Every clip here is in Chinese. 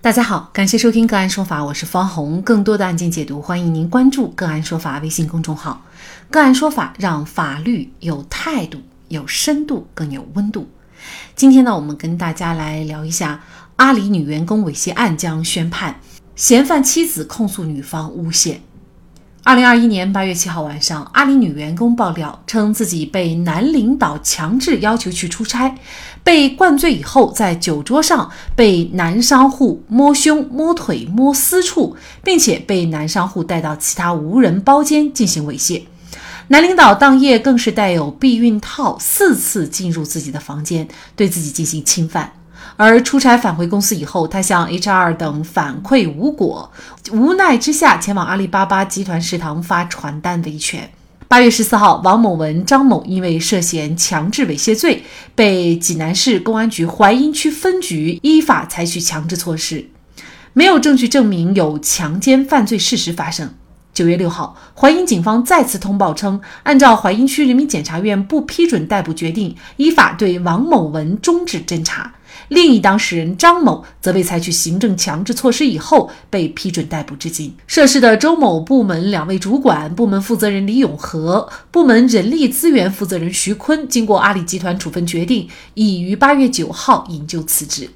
大家好，感谢收听个案说法，我是方红。更多的案件解读，欢迎您关注个案说法微信公众号。个案说法让法律有态度、有深度、更有温度。今天呢，我们跟大家来聊一下阿里女员工猥亵案将宣判，嫌犯妻子控诉女方诬陷。二零二一年八月七号晚上，阿里女员工爆料称自己被男领导强制要求去出差，被灌醉以后，在酒桌上被男商户摸胸、摸腿、摸私处，并且被男商户带到其他无人包间进行猥亵。男领导当夜更是带有避孕套四次进入自己的房间，对自己进行侵犯。而出差返回公司以后，他向 HR 等反馈无果，无奈之下前往阿里巴巴集团食堂发传单维权。八月十四号，王某文、张某因为涉嫌强制猥亵罪，被济南市公安局槐荫区分局依法采取强制措施，没有证据证明有强奸犯罪事实发生。九月六号，槐荫警方再次通报称，按照槐荫区人民检察院不批准逮捕决定，依法对王某文终止侦查。另一当事人张某则被采取行政强制措施以后被批准逮捕至今。涉事的周某部门两位主管、部门负责人李永和、部门人力资源负责人徐坤，经过阿里集团处分决定，已于八月九号引咎辞职。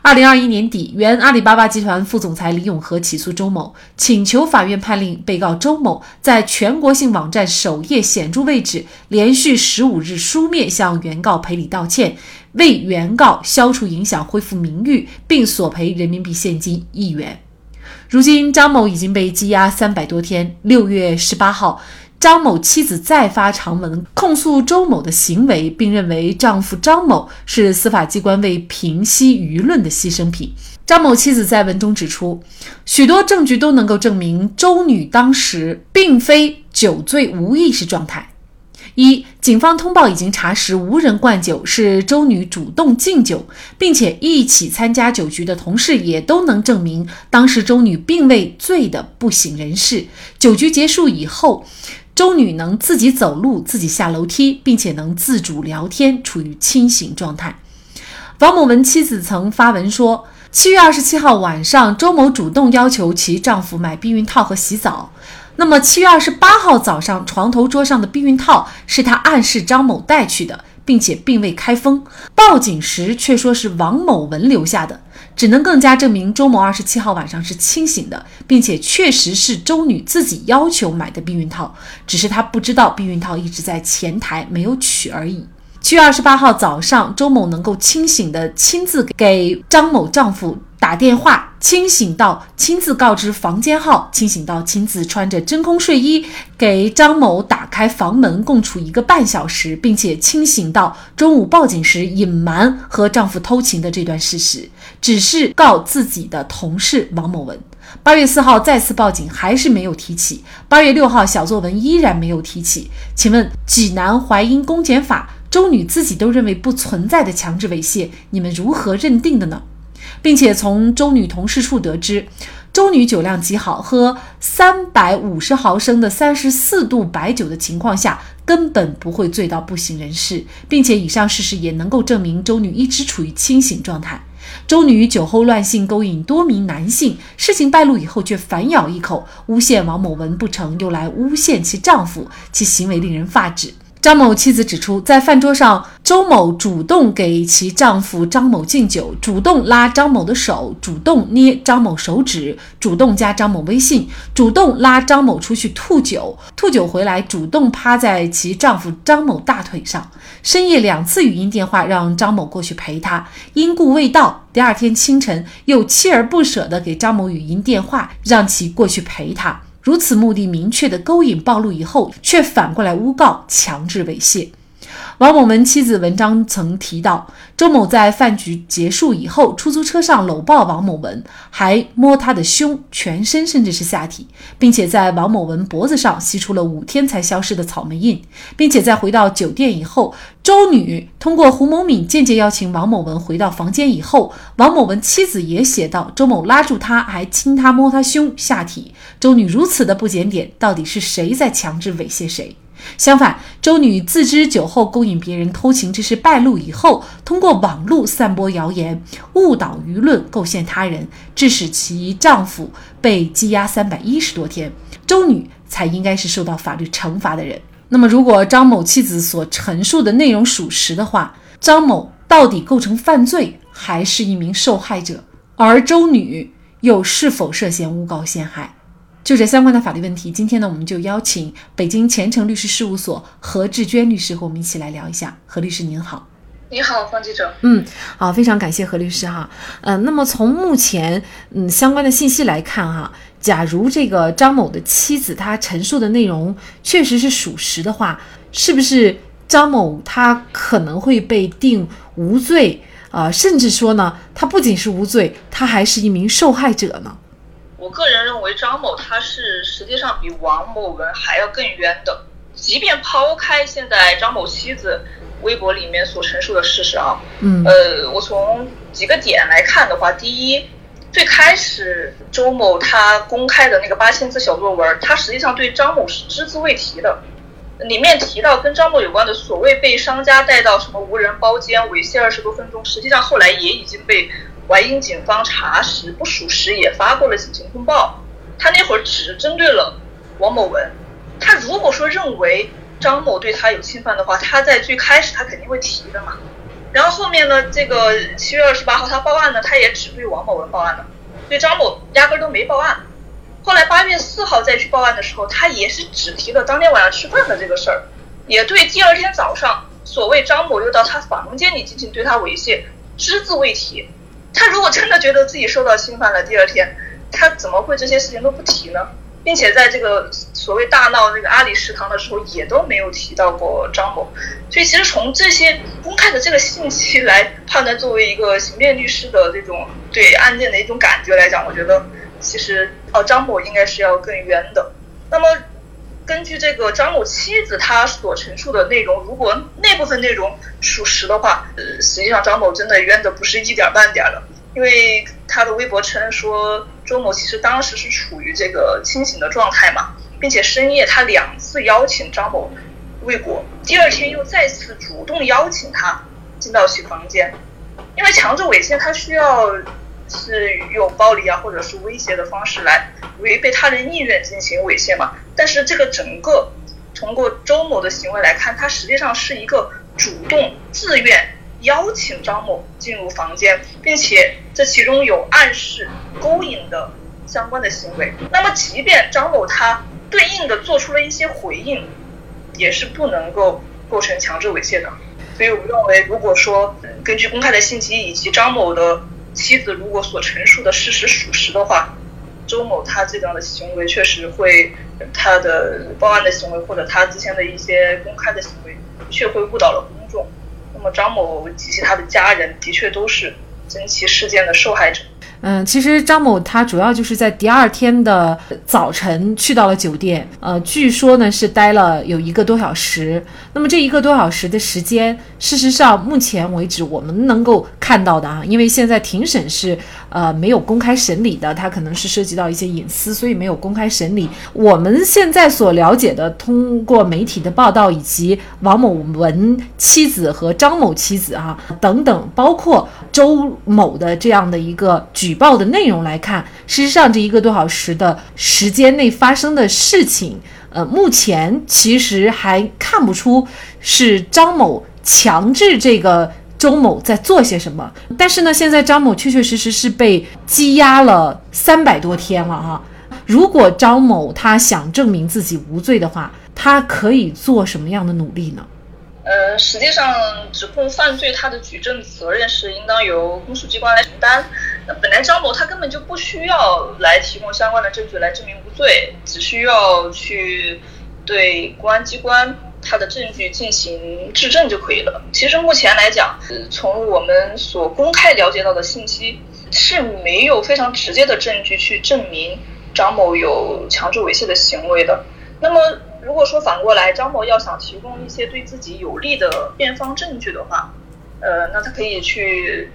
二零二一年底，原阿里巴巴集团副总裁李永和起诉周某，请求法院判令被告周某在全国性网站首页显著位置连续十五日书面向原告赔礼道歉，为原告消除影响、恢复名誉，并索赔人民币现金一元。如今，张某已经被羁押三百多天。六月十八号。张某妻子再发长文控诉周某的行为，并认为丈夫张某是司法机关为平息舆论的牺牲品。张某妻子在文中指出，许多证据都能够证明周女当时并非酒醉无意识状态。一，警方通报已经查实无人灌酒，是周女主动敬酒，并且一起参加酒局的同事也都能证明当时周女并未醉得不省人事。酒局结束以后。周女能自己走路、自己下楼梯，并且能自主聊天，处于清醒状态。王某文妻子曾发文说，七月二十七号晚上，周某主动要求其丈夫买避孕套和洗澡。那么七月二十八号早上，床头桌上的避孕套是他暗示张某带去的。并且并未开封，报警时却说是王某文留下的，只能更加证明周某二十七号晚上是清醒的，并且确实是周女自己要求买的避孕套，只是她不知道避孕套一直在前台没有取而已。七月二十八号早上，周某能够清醒的亲自给张某丈夫。打电话，清醒到亲自告知房间号，清醒到亲自穿着真空睡衣给张某打开房门，共处一个半小时，并且清醒到中午报警时隐瞒和丈夫偷情的这段事实，只是告自己的同事王某文。八月四号再次报警，还是没有提起。八月六号小作文依然没有提起。请问济南淮阴公检法，周女自己都认为不存在的强制猥亵，你们如何认定的呢？并且从周女同事处得知，周女酒量极好，喝三百五十毫升的三十四度白酒的情况下，根本不会醉到不省人事，并且以上事实也能够证明周女一直处于清醒状态。周女酒后乱性勾引多名男性，事情败露以后却反咬一口，诬陷王某文不成，又来诬陷其丈夫，其行为令人发指。张某妻子指出，在饭桌上，周某主动给其丈夫张某敬酒，主动拉张某的手，主动捏张某手指，主动加张某微信，主动拉张某出去吐酒，吐酒回来主动趴在其丈夫张某大腿上，深夜两次语音电话让张某过去陪他，因故未到，第二天清晨又锲而不舍地给张某语音电话，让其过去陪他。如此目的明确的勾引暴露以后，却反过来诬告强制猥亵。王某文妻子文章曾提到，周某在饭局结束以后，出租车上搂抱王某文，还摸他的胸、全身，甚至是下体，并且在王某文脖子上吸出了五天才消失的草莓印，并且在回到酒店以后，周女通过胡某敏间接邀请王某文回到房间以后，王某文妻子也写道，周某拉住他，还亲他摸他胸、下体。周女如此的不检点，到底是谁在强制猥亵谁？相反，周女自知酒后勾引别人偷情之事败露以后，通过网络散播谣言，误导舆论，构陷他人，致使其丈夫被羁押三百一十多天，周女才应该是受到法律惩罚的人。那么，如果张某妻子所陈述的内容属实的话，张某到底构成犯罪，还是一名受害者？而周女又是否涉嫌诬告陷害？就这相关的法律问题，今天呢，我们就邀请北京前程律师事务所何志娟律师和我们一起来聊一下。何律师您好，你好，方记者。嗯，好，非常感谢何律师哈。嗯，那么从目前嗯相关的信息来看哈，假如这个张某的妻子她陈述的内容确实是属实的话，是不是张某他可能会被定无罪啊？甚至说呢，他不仅是无罪，他还是一名受害者呢？我个人认为张某他是实际上比王某文还要更冤的。即便抛开现在张某妻子微博里面所陈述的事实啊，嗯，呃，我从几个点来看的话，第一，最开始周某他公开的那个八千字小作文，他实际上对张某是只字未提的，里面提到跟张某有关的所谓被商家带到什么无人包间猥亵二十多分钟，实际上后来也已经被。淮阴警方查实不属实，也发过了警情通报。他那会儿只针对了王某文。他如果说认为张某对他有侵犯的话，他在最开始他肯定会提的嘛。然后后面呢，这个七月二十八号他报案呢，他也只对王某文报案了，对张某压根儿都没报案。后来八月四号再去报案的时候，他也是只提了当天晚上吃饭的这个事儿，也对第二天早上所谓张某又到他房间里进行对他猥亵，只字未提。他如果真的觉得自己受到侵犯了，第二天他怎么会这些事情都不提呢？并且在这个所谓大闹那个阿里食堂的时候，也都没有提到过张某。所以其实从这些公开的这个信息来判断，作为一个刑辩律师的这种对案件的一种感觉来讲，我觉得其实哦张某应该是要更冤的。那么。根据这个张某妻子她所陈述的内容，如果那部分内容属实的话，呃，实际上张某真的冤的不是一点半点的，因为他的微博称说周某其实当时是处于这个清醒的状态嘛，并且深夜他两次邀请张某未果，第二天又再次主动邀请他进到其房间，因为强制猥亵他需要。是用暴力啊，或者是威胁的方式来违背他人意愿进行猥亵嘛？但是这个整个通过周某的行为来看，他实际上是一个主动自愿邀请张某进入房间，并且这其中有暗示、勾引的相关的行为。那么，即便张某他对应的做出了一些回应，也是不能够构成强制猥亵的。所以，我们认为，如果说根据公开的信息以及张某的。妻子如果所陈述的事实属实的话，周某他这样的行为确实会，他的报案的行为或者他之前的一些公开的行为，确会误导了公众。那么张某及其他的家人的确都是真奇事件的受害者。嗯，其实张某他主要就是在第二天的早晨去到了酒店，呃，据说呢是待了有一个多小时。那么这一个多小时的时间，事实上目前为止我们能够看到的啊，因为现在庭审是呃没有公开审理的，它可能是涉及到一些隐私，所以没有公开审理。我们现在所了解的，通过媒体的报道以及王某文妻子和张某妻子啊等等，包括周某的这样的一个举。报的内容来看，事实上这一个多小时的时间内发生的事情，呃，目前其实还看不出是张某强制这个周某在做些什么。但是呢，现在张某确确实实是被羁押了三百多天了哈。如果张某他想证明自己无罪的话，他可以做什么样的努力呢？呃，实际上指控犯罪，他的举证责任是应当由公诉机关来承担。那本来张某他根本就不需要来提供相关的证据来证明无罪，只需要去对公安机关他的证据进行质证就可以了。其实目前来讲，从我们所公开了解到的信息是没有非常直接的证据去证明张某有强制猥亵的行为的。那么，如果说反过来，张某要想提供一些对自己有利的辩方证据的话，呃，那他可以去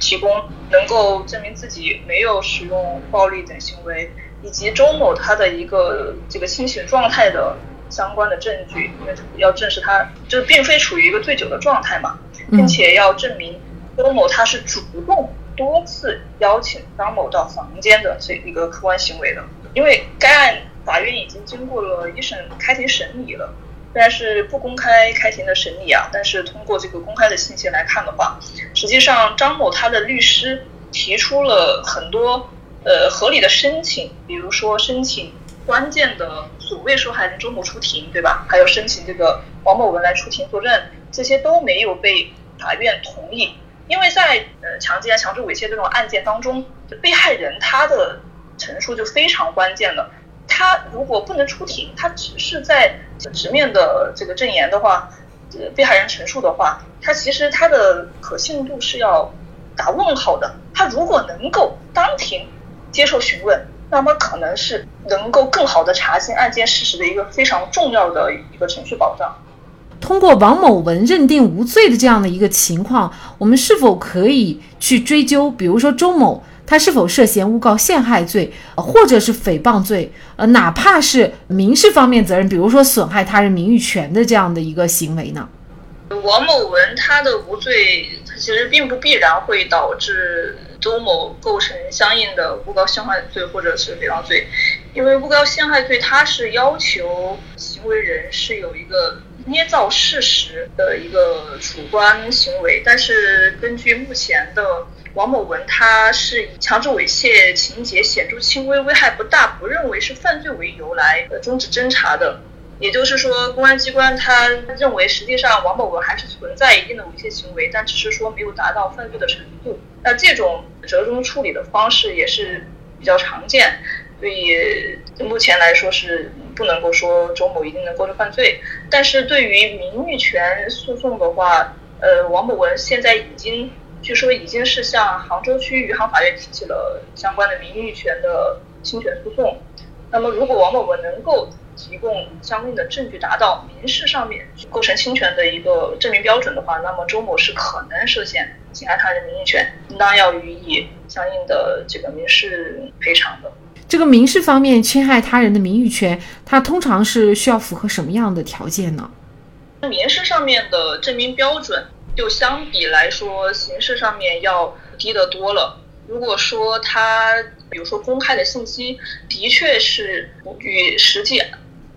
提供能够证明自己没有使用暴力等行为，以及周某他的一个这个清醒状态的相关的证据，因为要证实他就是并非处于一个醉酒的状态嘛，并且要证明周某他是主动多次邀请张某到房间的这一个客观行为的。因为该案法院已经经过了一审开庭审理了，虽然是不公开开庭的审理啊，但是通过这个公开的信息来看的话，实际上张某他的律师提出了很多呃合理的申请，比如说申请。关键的所谓受害人周某出庭，对吧？还有申请这个王某文来出庭作证，这些都没有被法院同意。因为在呃强奸、强制猥亵这种案件当中，被害人他的陈述就非常关键了。他如果不能出庭，他只是在直面的这个证言的话，呃，被害人陈述的话，他其实他的可信度是要打问号的。他如果能够当庭接受询问。那么可能是能够更好的查清案件事实的一个非常重要的一个程序保障。通过王某文认定无罪的这样的一个情况，我们是否可以去追究？比如说周某他是否涉嫌诬告陷害罪，或者是诽谤罪？呃，哪怕是民事方面责任，比如说损害他人名誉权的这样的一个行为呢？王某文他的无罪，他其实并不必然会导致。周某构成相应的诬告陷害罪或者是诽谤罪，因为诬告陷害罪它是要求行为人是有一个捏造事实的一个主观行为，但是根据目前的王某文，他是以强制猥亵情节显著轻微、危害不大、不认为是犯罪为由来终止侦查的。也就是说，公安机关他认为，实际上王某文还是存在一定的猥亵行为，但只是说没有达到犯罪的程度。那这种折中处理的方式也是比较常见，所以目前来说是不能够说周某一定能构成犯罪。但是对于名誉权诉讼的话，呃，王某文现在已经据说已经是向杭州区余杭法院提起了相关的名誉权的侵权诉讼。那么如果王某文能够提供相应的证据，达到民事上面构成侵权的一个证明标准的话，那么周某是可能涉嫌侵害他人名誉权，应当要予以相应的这个民事赔偿的。这个民事方面侵害他人的名誉权，它通常是需要符合什么样的条件呢？民事上面的证明标准，就相比来说，刑事上面要低得多了。如果说他，比如说公开的信息的确是与实际。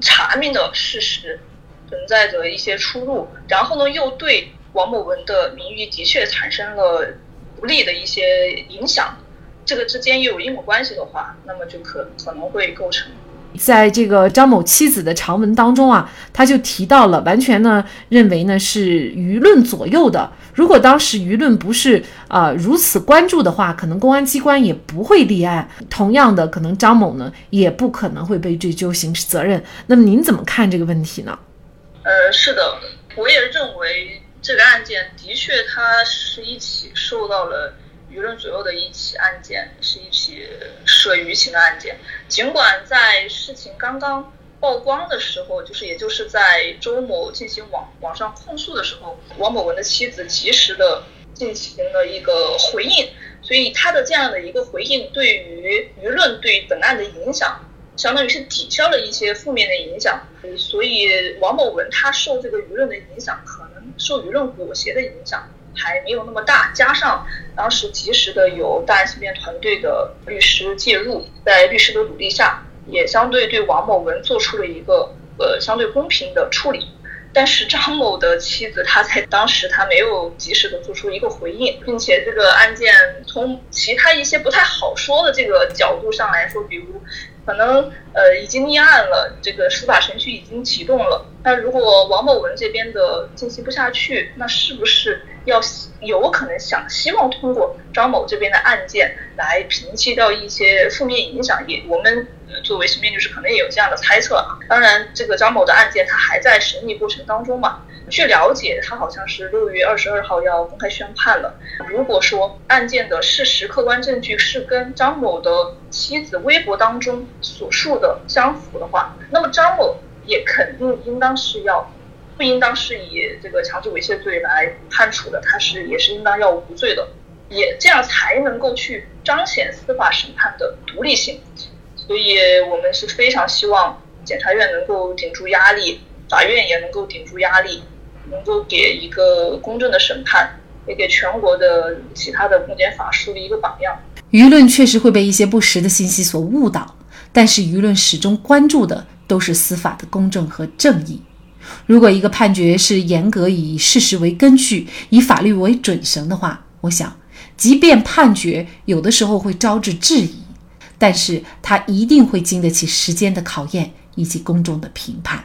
查明的事实存在着一些出入，然后呢，又对王某文的名誉的确产生了不利的一些影响，这个之间又有因果关系的话，那么就可可能会构成。在这个张某妻子的长文当中啊，他就提到了，完全呢认为呢是舆论左右的。如果当时舆论不是啊如此关注的话，可能公安机关也不会立案。同样的，可能张某呢也不可能会被追究刑事责任。那么您怎么看这个问题呢？呃，是的，我也认为这个案件的确它是一起受到了。舆论左右的一起案件是一起涉舆情的案件。尽管在事情刚刚曝光的时候，就是也就是在周某进行网网上控诉的时候，王某文的妻子及时的进行了一个回应，所以他的这样的一个回应，对于舆论对本案的影响，相当于是抵消了一些负面的影响。所以王某文他受这个舆论的影响，受舆论裹挟的影响。还没有那么大，加上当时及时的有大案刑辩团队的律师介入，在律师的努力下，也相对对王某文做出了一个呃相对公平的处理。但是张某的妻子，她在当时她没有及时的做出一个回应，并且这个案件从其他一些不太好说的这个角度上来说，比如。可能呃已经立案了，这个司法程序已经启动了。那如果王某文这边的进行不下去，那是不是要有可能想希望通过张某这边的案件来平息掉一些负面影响？也我们作为刑辩律师可能也有这样的猜测啊。当然，这个张某的案件他还在审理过程当中嘛。据了解，他好像是六月二十二号要公开宣判了。如果说案件的事实客观证据是跟张某的妻子微博当中所述的相符的话，那么张某也肯定应当是要不应当是以这个强制猥亵罪来判处的，他是也是应当要无罪的，也这样才能够去彰显司法审判的独立性。所以我们是非常希望。检察院能够顶住压力，法院也能够顶住压力，能够给一个公正的审判，也给全国的其他的公检法树立一个榜样。舆论确实会被一些不实的信息所误导，但是舆论始终关注的都是司法的公正和正义。如果一个判决是严格以事实为根据，以法律为准绳的话，我想，即便判决有的时候会招致质疑，但是它一定会经得起时间的考验以及公众的评判。